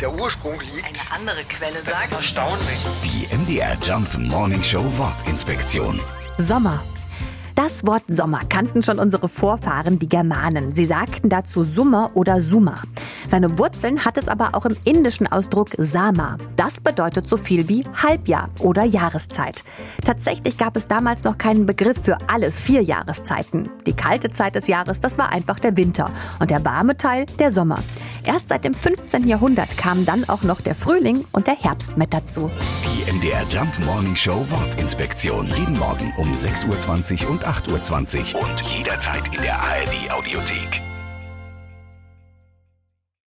der Ursprung liegt. Eine andere Quelle Das ist sagt. erstaunlich. Die MDR Jump Morning Show Wortinspektion. Sommer. Das Wort Sommer kannten schon unsere Vorfahren, die Germanen. Sie sagten dazu Summer oder Summa. Seine Wurzeln hat es aber auch im indischen Ausdruck Sama. Das bedeutet so viel wie Halbjahr oder Jahreszeit. Tatsächlich gab es damals noch keinen Begriff für alle vier Jahreszeiten. Die kalte Zeit des Jahres, das war einfach der Winter und der warme Teil der Sommer. Erst seit dem 15. Jahrhundert kamen dann auch noch der Frühling und der Herbst mit dazu. Die MDR Jump Morning Show Wortinspektion. Jeden Morgen um 6.20 Uhr und 8.20 Uhr und jederzeit in der ARD Audiothek.